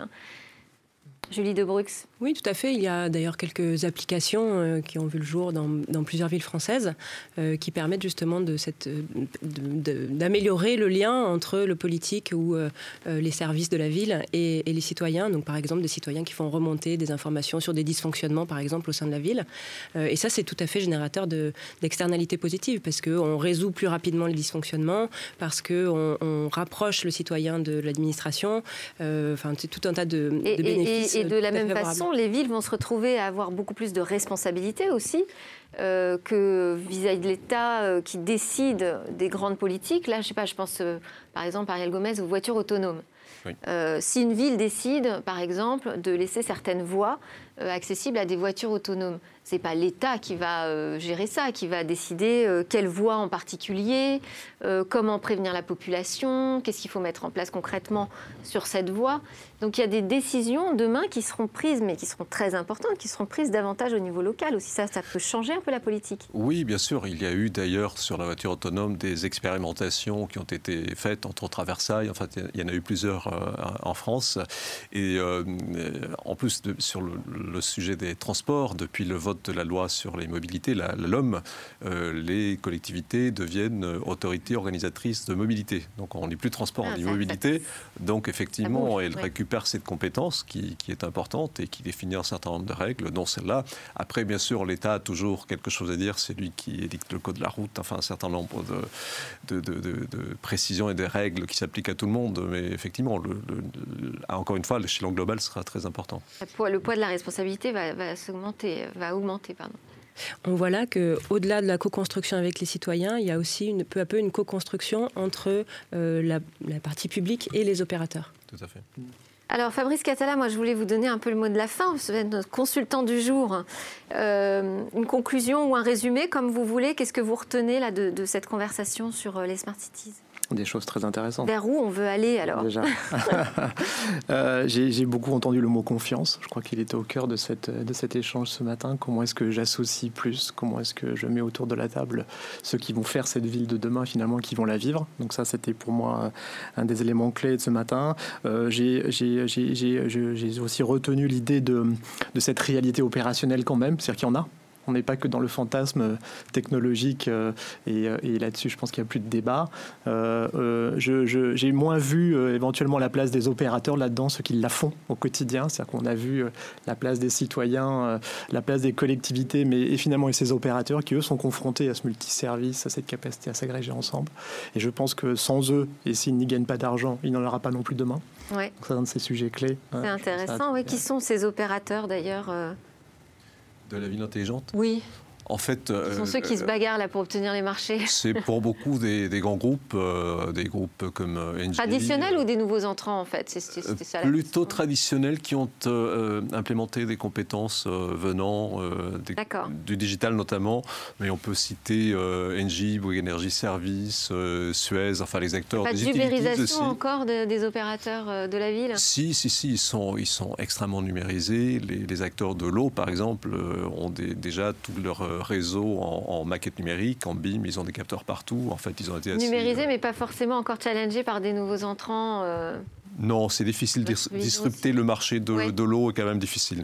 Julie Debrux. Oui, tout à fait. Il y a d'ailleurs quelques applications euh, qui ont vu le jour dans, plusieurs villes françaises euh, qui permettent justement d'améliorer le lien entre le politique ou euh, les services de la ville et, les citoyens. Donc, par exemple, des citoyens qui font remonter des informations sur des dysfonctionnements, par exemple, au sein de la ville. et ça, c'est tout à fait générateur d'externalités positives parce qu'on résout plus rapidement les dysfonctionnements, parce qu'on on rapproche le citoyen de l'administration. Enfin, c'est tout un tas de, bénéfices et de la même façon, les villes vont se retrouver à avoir beaucoup plus de responsabilités aussi. Euh, que vis-à-vis de l'État euh, qui décide des grandes politiques. Là, je sais pas, je pense euh, par exemple, Ariel Gomez, aux voitures autonomes. si une ville décide, par exemple, de laisser certaines voies accessibles à des voitures autonomes, c'est pas l'État qui va euh, gérer ça, qui va décider euh, quelle voie en particulier, euh, comment prévenir la population, qu'est-ce qu'il faut mettre en place concrètement sur cette voie. Donc il y a des décisions demain qui seront prises, mais qui seront très importantes, qui seront prises davantage au niveau local aussi. Ça, ça peut changer un peu la politique. Oui, bien sûr. Il y a eu d'ailleurs sur la voiture autonome des expérimentations qui ont été faites, entre autres à Versailles. Enfin, il y en a eu plusieurs en France. Et en plus, sur le, le sujet des transports, depuis le vote de la loi sur les mobilités, la, LOM, euh, les collectivités deviennent autorités organisatrices de mobilité. Donc on n'est plus transport, on ah, dit mobilité. Donc effectivement, elles récupèrent cette compétence qui, est importante et qui définit un certain nombre de règles, dont celle-là. Après, bien sûr, l'État a toujours quelque chose à dire, c'est lui qui édicte le code de la route, enfin un certain nombre de, de, précisions et des règles qui s'appliquent à tout le monde. Mais effectivement, le, encore une fois, l'échelon global sera très important. Le poids de la responsabilité va, va s'augmenter, va augmenter on voit là qu'au-delà de la co-construction avec les citoyens, il y a aussi une, peu à peu une co-construction entre euh, la, partie publique et les opérateurs. Tout à fait. Alors Fabrice Catala, moi je voulais vous donner un peu le mot de la fin. Vous êtes notre consultant du jour. Euh, une conclusion ou un résumé, comme vous voulez. Qu'est-ce que vous retenez là de, de cette conversation sur euh, les Smart Cities? Des choses très intéressantes. Vers où on veut aller alors Déjà. *laughs* Euh, j'ai beaucoup entendu le mot confiance. Je crois qu'il était au cœur de, cette, de cet échange ce matin. Comment est-ce que j'associe plus? Comment est-ce que je mets autour de la table ceux qui vont faire cette ville de demain, finalement, qui vont la vivre? Donc ça, c'était pour moi un des éléments clés de ce matin. Euh, j'ai aussi retenu l'idée de, de cette réalité opérationnelle quand même, c'est-à-dire qu'il y en a on n'est pas que dans le fantasme technologique euh, euh, et, là-dessus, je pense qu'il n'y a plus de débat. Euh, j'ai moins vu éventuellement la place des opérateurs là-dedans, ceux qui la font au quotidien. C'est-à-dire qu'on a vu la place des citoyens, la place des collectivités, mais et finalement et ces opérateurs qui, eux, sont confrontés à ce multiservice, à cette capacité à s'agréger ensemble. Et je pense que sans eux, et s'ils n'y gagnent pas d'argent, il n'en aura pas non plus demain. Ouais. C'est un de ces sujets clés. C'est intéressant. Oui. Qui sont ces opérateurs d'ailleurs de la ville intelligente Oui. En fait, Ce sont ceux qui se euh, bagarrent là pour obtenir les marchés. *laughs* C'est pour beaucoup des, grands groupes, euh, des groupes comme euh, NGV. Traditionnels ou des nouveaux entrants en fait? Ça, Plutôt traditionnels qui ont implémenté des compétences venant du digital notamment, mais on peut citer Engie, Bouygues Energy Service, Suez, enfin les acteurs. Pas de numérisation encore des opérateurs de la ville? Si, si, si, ils sont, ils sont extrêmement numérisés. Les, acteurs de l'eau, par exemple, ont déjà tout leur réseau en, maquette numérique, en BIM, ils ont des capteurs partout. En fait, ils ont été numérisés, euh, mais pas forcément encore challengés par des nouveaux entrants. Euh. Non, c'est difficile. de disrupter le marché de, l'eau est quand même difficile.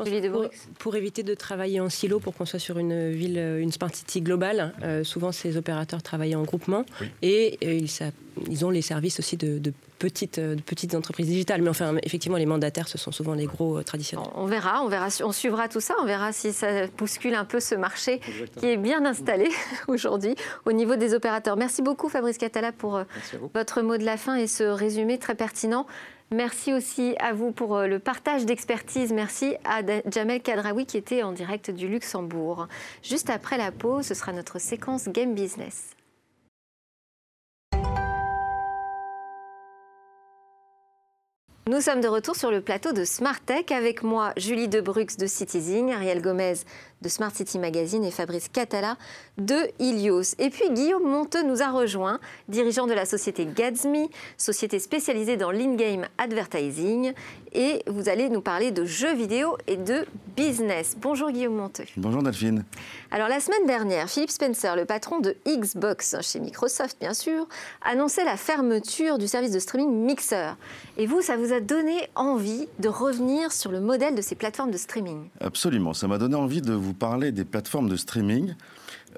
Euh. Pour, pour, éviter de travailler en silo, pour qu'on soit sur une ville, une smart city globale, souvent ces opérateurs travaillent en groupement et ils, ils, ont les services aussi de, de petites, euh, petites entreprises digitales. Mais enfin, effectivement, les mandataires, ce sont souvent les gros euh, traditionnels. On verra, on verra, on suivra tout ça. On verra si ça bouscule un peu ce marché qui est bien installé *laughs* aujourd'hui au niveau des opérateurs. Merci beaucoup, Fabrice Catala, pour euh, votre mot de la fin et ce résumé très pertinent. Merci aussi à vous pour euh, le partage d'expertise. Merci à Jamel Kadraoui qui était en direct du Luxembourg. Juste après la pause, ce sera notre séquence Game Business. Nous sommes de retour sur le plateau de Smart Tech avec moi, Julie Debrux de Citizen, Ariel Gomez de Smart City Magazine et Fabrice Catala de Ilios. Et puis Guillaume Monteux nous a rejoint, dirigeant de la société Gadsme, société spécialisée dans l'in-game advertising. Et vous allez nous parler de jeux vidéo et de business. Bonjour Guillaume Monteux. Bonjour Delphine. Alors la semaine dernière, Philippe Spencer, le patron de Xbox, chez Microsoft bien sûr, annonçait la fermeture du service de streaming Mixer. Et vous, ça vous a donné envie de revenir sur le modèle de ces plateformes de streaming? Absolument, ça m'a donné envie de vous vous parler des plateformes de streaming.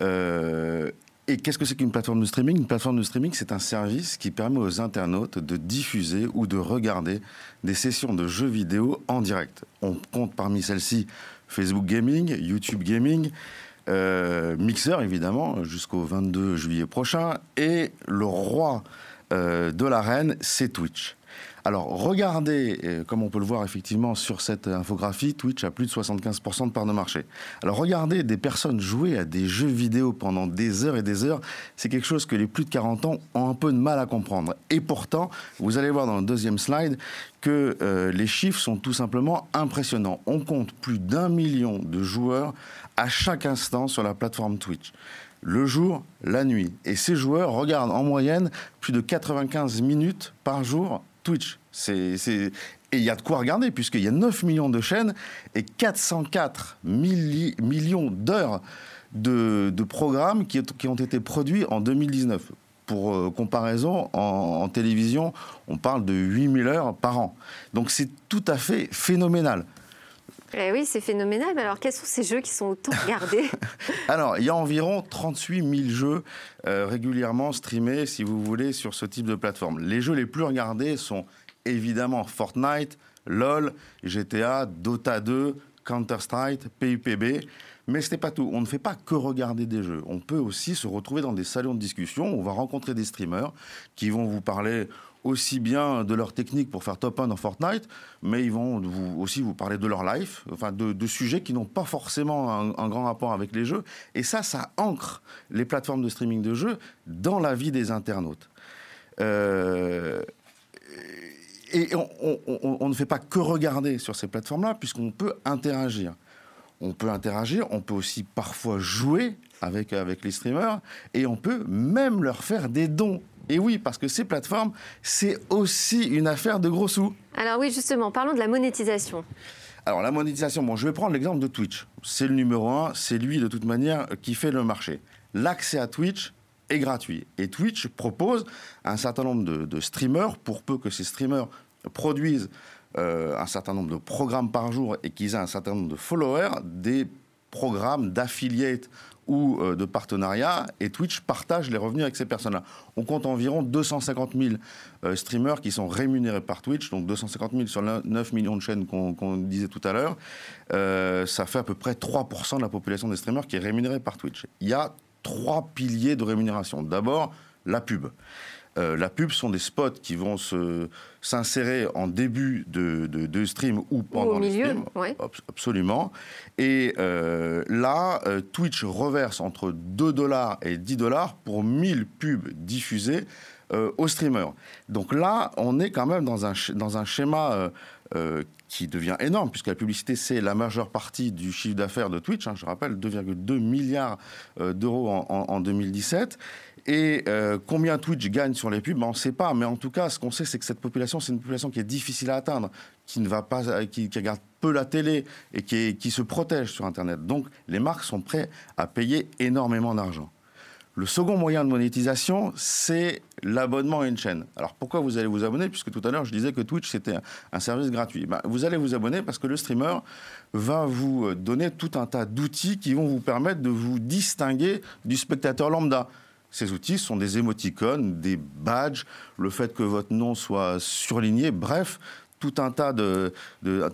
Euh, et qu'est-ce que c'est qu'une plateforme de streaming? Une plateforme de streaming, c'est un service qui permet aux internautes de diffuser ou de regarder des sessions de jeux vidéo en direct. On compte parmi celles-ci Facebook Gaming, YouTube Gaming, euh, Mixer évidemment, jusqu'au 22 juillet prochain, et le roi euh, de l'arène, c'est Twitch. Alors, regardez, euh, comme on peut le voir effectivement sur cette infographie, Twitch a plus de 75% de part de marché. Alors, regardez des personnes jouer à des jeux vidéo pendant des heures et des heures, c'est quelque chose que les plus de 40 ans ont un peu de mal à comprendre. Et pourtant, vous allez voir dans le deuxième slide que euh, les chiffres sont tout simplement impressionnants. On compte plus d'un million de joueurs à chaque instant sur la plateforme Twitch le jour, la nuit. Et ces joueurs regardent en moyenne plus de 95 minutes par jour Twitch. Et il y a de quoi regarder, puisqu'il y a 9 millions de chaînes et 404 millions d'heures de, programmes qui, ont été produits en 2019. Pour euh, comparaison, en, télévision, on parle de 8000 heures par an. Donc c'est tout à fait phénoménal. Eh oui, c'est phénoménal. alors, quels sont ces jeux qui sont autant *laughs* regardés? Alors, il y a environ 38 000 jeux euh, régulièrement streamés, si vous voulez, sur ce type de plateforme. Les jeux les plus regardés sont évidemment Fortnite, LOL, GTA, Dota 2, Counter-Strike, PUPB. Mais ce n'est pas tout. On ne fait pas que regarder des jeux. On peut aussi se retrouver dans des salons de discussion. On va rencontrer des streamers qui vont vous parler aussi bien de leur technique pour faire top 1 dans Fortnite, mais ils vont aussi vous parler de leur life, enfin de, sujets qui n'ont pas forcément un, grand rapport avec les jeux. Et ça, ça ancre les plateformes de streaming de jeux dans la vie des internautes. Euh, et on, ne fait pas que regarder sur ces plateformes-là, puisqu'on peut interagir. On peut interagir, on peut aussi parfois jouer avec, avec les streamers, et on peut même leur faire des dons. Et oui, parce que ces plateformes, c'est aussi une affaire de gros sous. Alors oui, justement, parlons de la monétisation. Alors la monétisation, bon, je vais prendre l'exemple de Twitch. C'est le numéro un, c'est lui de toute manière qui fait le marché. L'accès à Twitch est gratuit. Et Twitch propose un certain nombre de, streamers, pour peu que ces streamers produisent euh, un certain nombre de programmes par jour et qu'ils aient un certain nombre de followers, des programmes d'affiliate ou euh, de partenariat, et Twitch partage les revenus avec ces personnes-là. On compte environ 250 000 euh, streamers qui sont rémunérés par Twitch, donc 250 000 sur 9 millions de chaînes qu'on disait tout à l'heure. Euh, ça fait à peu près 3% de la population des streamers qui est rémunérée par Twitch. Il y a trois piliers de rémunération. D'abord, la pub. Euh, la pub sont des spots qui vont s'insérer en début de, stream ou pendant le stream. Absolument. Et euh, là, euh, Twitch reverse entre 2 dollars et 10 dollars pour 1000 pubs diffusées aux streamers. Donc là, on est quand même dans un, dans un schéma qui devient énorme, puisque la publicité, c'est la majeure partie du chiffre d'affaires de Twitch. Hein, je rappelle, 2,2 milliards d'euros en, en, 2017. Et euh, combien Twitch gagne sur les pubs, ben, on ne sait pas. Mais en tout cas, ce qu'on sait, c'est que cette population, c'est une population qui est difficile à atteindre, qui ne va pas, euh, qui, regarde peu la télé et qui, qui se protège sur Internet. Donc, les marques sont prêtes à payer énormément d'argent. Le second moyen de monétisation, c'est l'abonnement à une chaîne. Alors pourquoi vous allez vous abonner? Puisque tout à l'heure, je disais que Twitch, c'était un, service gratuit. Ben, vous allez vous abonner parce que le streamer va vous euh, donner tout un tas d'outils qui vont vous permettre de vous distinguer du spectateur lambda. Ces outils sont des émoticônes, des badges, le fait que votre nom soit surligné, bref, tout un tas de,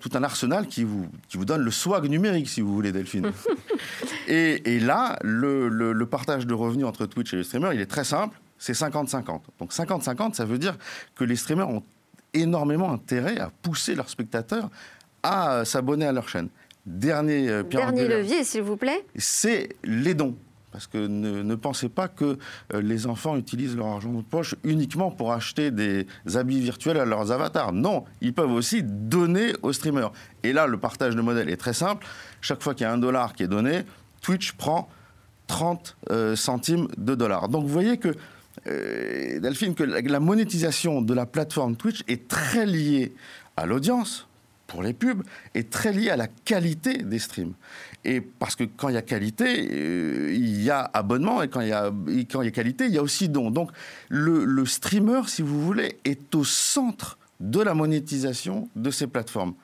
tout un arsenal qui vous, qui vous donne le swag numérique, si vous voulez, Delphine. *laughs* et, là, le, partage de revenus entre Twitch et les streamers, il est très simple, c'est 50-50. Donc 50-50, ça veut dire que les streamers ont énormément intérêt à pousser leurs spectateurs à s'abonner à leur chaîne. Dernier, euh, Dernier levier, s'il vous plaît. C'est les dons. Parce que ne, pensez pas que euh, les enfants utilisent leur argent de poche uniquement pour acheter des habits virtuels à leurs avatars. Non, ils peuvent aussi donner aux streamers. Et là, le partage de modèle est très simple. Chaque fois qu'il y a un dollar qui est donné, Twitch prend 30 euh, centimes de dollars. Donc vous voyez que, Delphine, que la monétisation de la plateforme Twitch est très liée à l'audience, pour les pubs est très lié à la qualité des streams. Et parce que quand il y a qualité, euh, il y a abonnement, et quand il y a, quand il y a qualité, il y a aussi don. Donc le, le streamer, si vous voulez, est au centre de la monétisation de ces plateformes.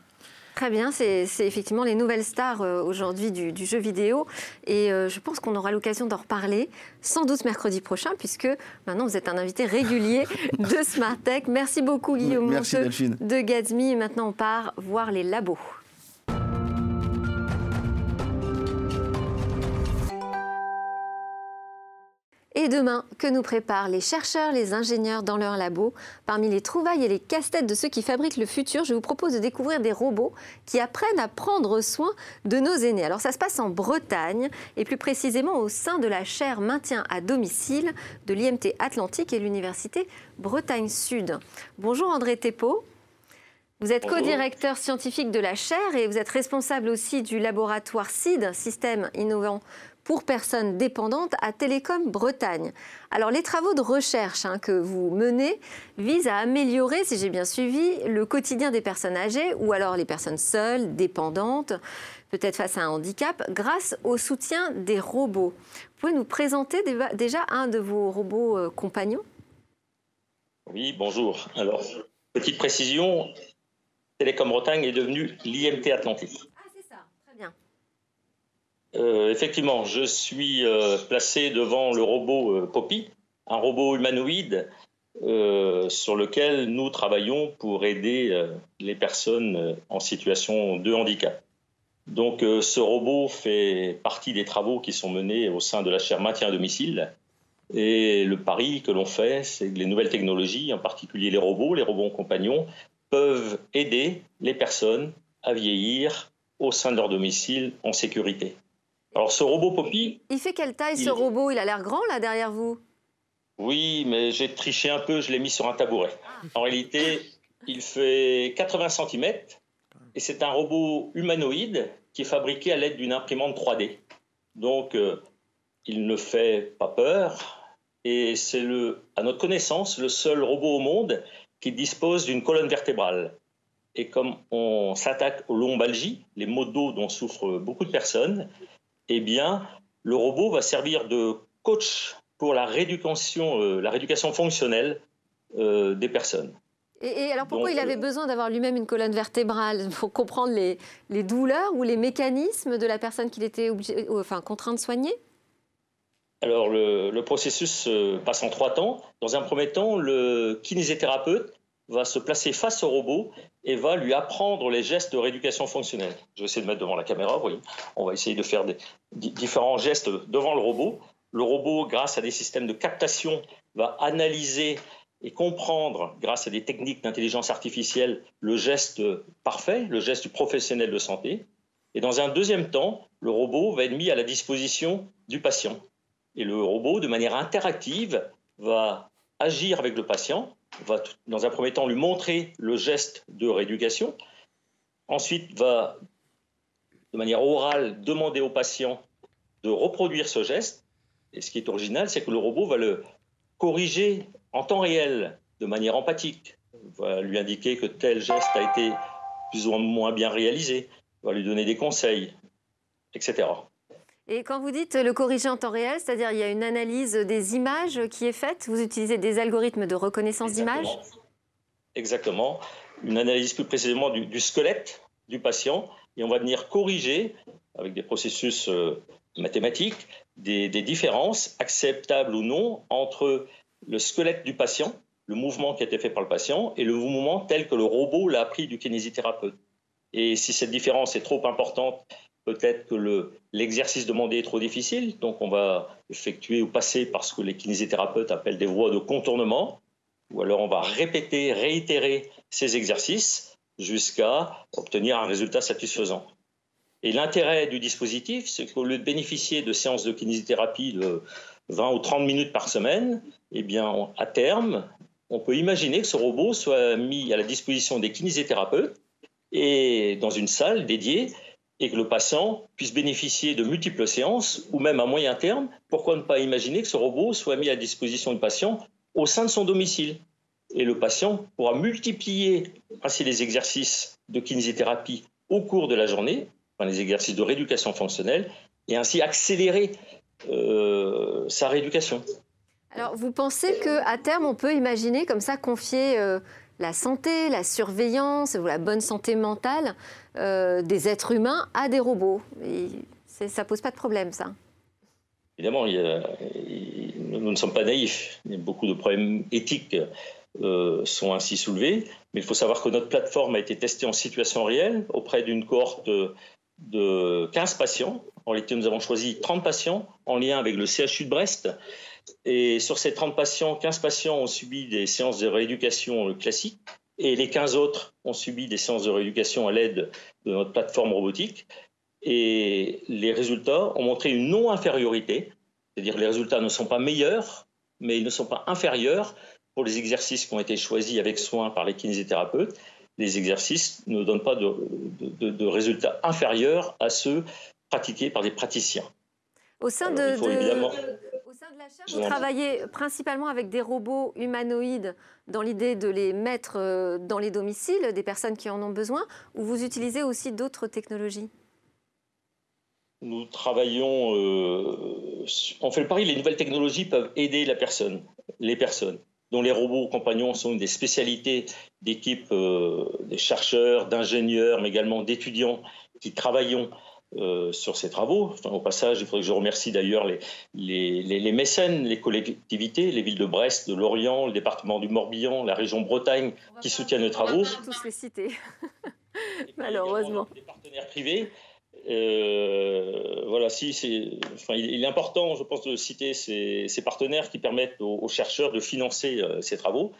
Très bien, c'est effectivement les nouvelles stars euh, aujourd'hui du, jeu vidéo et euh, je pense qu'on aura l'occasion d'en reparler sans doute mercredi prochain puisque maintenant vous êtes un invité régulier *laughs* de Smart Tech. Merci beaucoup Guillaume Merci, de Gatsby. Maintenant on part voir les labos. Et demain, que nous préparent les chercheurs, les ingénieurs dans leurs labos Parmi les trouvailles et les casse-têtes de ceux qui fabriquent le futur, je vous propose de découvrir des robots qui apprennent à prendre soin de nos aînés. Alors ça se passe en Bretagne et plus précisément au sein de la chaire maintien à domicile de l'IMT Atlantique et l'Université Bretagne Sud. Bonjour André Thépeau. Vous êtes co-directeur scientifique de la chaire et vous êtes responsable aussi du laboratoire CID, Système innovant pour personnes dépendantes à Télécom Bretagne. Alors les travaux de recherche hein, que vous menez visent à améliorer, si j'ai bien suivi, le quotidien des personnes âgées ou alors les personnes seules, dépendantes, peut-être face à un handicap, grâce au soutien des robots. Vous pouvez nous présenter déjà un de vos robots euh, compagnons? Oui, bonjour. Alors, petite précision, Télécom Bretagne est devenu l'IMT Atlantique. Euh, effectivement, je suis euh, placé devant le robot euh, Poppy, un robot humanoïde sur lequel nous travaillons pour aider les personnes en situation de handicap. Donc ce robot fait partie des travaux qui sont menés au sein de la chaire maintien à domicile. Et le pari que l'on fait, c'est que les nouvelles technologies, en particulier les robots, les robots compagnons, peuvent aider les personnes à vieillir au sein de leur domicile en sécurité. Alors ce robot Poppy... Il fait quelle taille ce robot? Il a l'air grand là derrière vous Oui, mais j'ai triché un peu, je l'ai mis sur un tabouret. En réalité, il fait 80 cm et c'est un robot humanoïde qui est fabriqué à l'aide d'une imprimante 3D. Donc euh, il ne fait pas peur et c'est le, à notre connaissance le seul robot au monde qui dispose d'une colonne vertébrale. Et comme on s'attaque aux lombalgies, les maux de dos dont souffrent beaucoup de personnes, eh bien, le robot va servir de coach pour la rééducation, euh, la rééducation fonctionnelle euh, des personnes. Et, alors pourquoi il avait euh, besoin d'avoir lui-même une colonne vertébrale *laughs* pour comprendre les, douleurs ou les mécanismes de la personne qu'il était obligé, enfin, contraint de soigner? Alors le, le, processus passe en trois temps. Dans un premier temps, le kinésithérapeute va se placer face au robot et va lui apprendre les gestes de rééducation fonctionnelle. Je vais essayer de mettre devant la caméra, oui. On va essayer de faire des, différents gestes devant le robot. Le robot, grâce à des systèmes de captation, va analyser et comprendre, grâce à des techniques d'intelligence artificielle, le geste parfait, le geste du professionnel de santé. Et dans un deuxième temps, le robot va être mis à la disposition du patient. Et le robot, de manière interactive, va agir avec le patient va dans un premier temps lui montrer le geste de rééducation, ensuite va de manière orale demander au patient de reproduire ce geste. Et ce qui est original, c'est que le robot va le corriger en temps réel, de manière empathique, va lui indiquer que tel geste a été plus ou moins bien réalisé, va lui donner des conseils, etc. Et quand vous dites le corriger en temps réel, c'est-à-dire il y a une analyse des images qui est faite, vous utilisez des algorithmes de reconnaissance d'images Exactement. Une analyse plus précisément du, squelette du patient et on va venir corriger avec des processus euh, mathématiques des, différences acceptables ou non entre le squelette du patient, le mouvement qui a été fait par le patient et le mouvement tel que le robot l'a appris du kinésithérapeute. Et si cette différence est trop importante Peut-être que l'exercice demandé est trop difficile, donc on va effectuer ou passer par ce que les kinésithérapeutes appellent des voies de contournement. ou alors on va répéter, réitérer ces exercices jusqu'à obtenir un résultat satisfaisant. Et l'intérêt du dispositif, c'est qu'au lieu de bénéficier de séances de kinésithérapie de 20 ou 30 minutes par semaine, eh bien, à terme, on peut imaginer que ce robot soit mis à la disposition des kinésithérapeutes et dans une salle dédiée et que le patient puisse bénéficier de multiples séances ou même à moyen terme, pourquoi ne pas imaginer que ce robot soit mis à disposition du patient au sein de son domicile? Et le patient pourra multiplier ainsi les exercices de kinésithérapie au cours de la journée, enfin les exercices de rééducation fonctionnelle, et ainsi accélérer euh, sa rééducation. Alors, vous pensez qu'à terme, on peut imaginer comme ça confier euh, la santé, la surveillance ou la bonne santé mentale euh, des êtres humains à des robots Ça Ça pose pas de problème, ça Évidemment, nous ne sommes pas naïfs. beaucoup de problèmes éthiques sont ainsi soulevés. Mais il faut savoir que notre plateforme a été testée en situation réelle auprès d'une cohorte de 15 patients en réalité, nous avons choisi 30 patients en lien avec le CHU de Brest. Et sur ces 30 patients, 15 patients ont subi des séances de rééducation classiques et les 15 autres ont subi des séances de rééducation à l'aide de notre plateforme robotique. Et les résultats ont montré une non-infériorité, c'est-à-dire les résultats ne sont pas meilleurs, mais ils ne sont pas inférieurs pour les exercices qui ont été choisis avec soin par les kinésithérapeutes. Les exercices ne donnent pas de, de résultats inférieurs à ceux pratiqués par des praticiens. Au sein de, au sein de la chaire, vous travaillez principalement avec des robots humanoïdes dans l'idée de les mettre euh, dans les domiciles des personnes qui en ont besoin, ou vous utilisez aussi d'autres technologies? Nous travaillons, euh, on fait le pari, les nouvelles technologies peuvent aider la personne, les personnes dont les robots compagnons sont une des spécialités d'équipes euh, des chercheurs, d'ingénieurs, mais également d'étudiants qui travaillons euh, sur ces travaux. au passage, il faudrait que je remercie d'ailleurs les, les, mécènes, les collectivités, les villes de Brest, de Lorient, le département du Morbihan, la région Bretagne qui soutiennent nos travaux. On tous les citer, *laughs* malheureusement. Des partenaires privés. Euh, voilà, si, enfin, il est important, je pense, de citer ces, partenaires qui permettent aux, chercheurs de financer euh, ces travaux.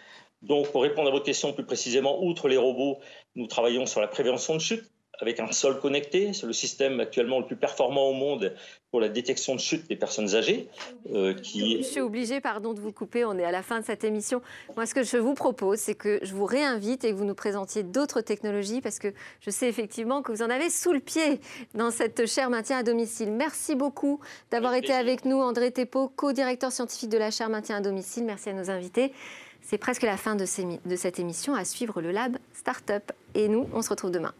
Donc, pour répondre à votre question plus précisément, outre les robots, nous travaillons sur la prévention de chute, avec un sol connecté. C'est le système actuellement le plus performant au monde pour la détection de chute des personnes âgées. Euh, qui... Je suis obligée, pardon, de vous couper. On est à la fin de cette émission. Moi, ce que je vous propose, c'est que je vous réinvite et que vous nous présentiez d'autres technologies parce que je sais effectivement que vous en avez sous le pied dans cette chaire maintien à domicile. Merci beaucoup d'avoir été avec nous, André Thépeau, co-directeur scientifique de la chaire maintien à domicile. Merci à nos invités. C'est presque la fin de, cette émission à suivre le Lab Startup. Et nous, on se retrouve demain.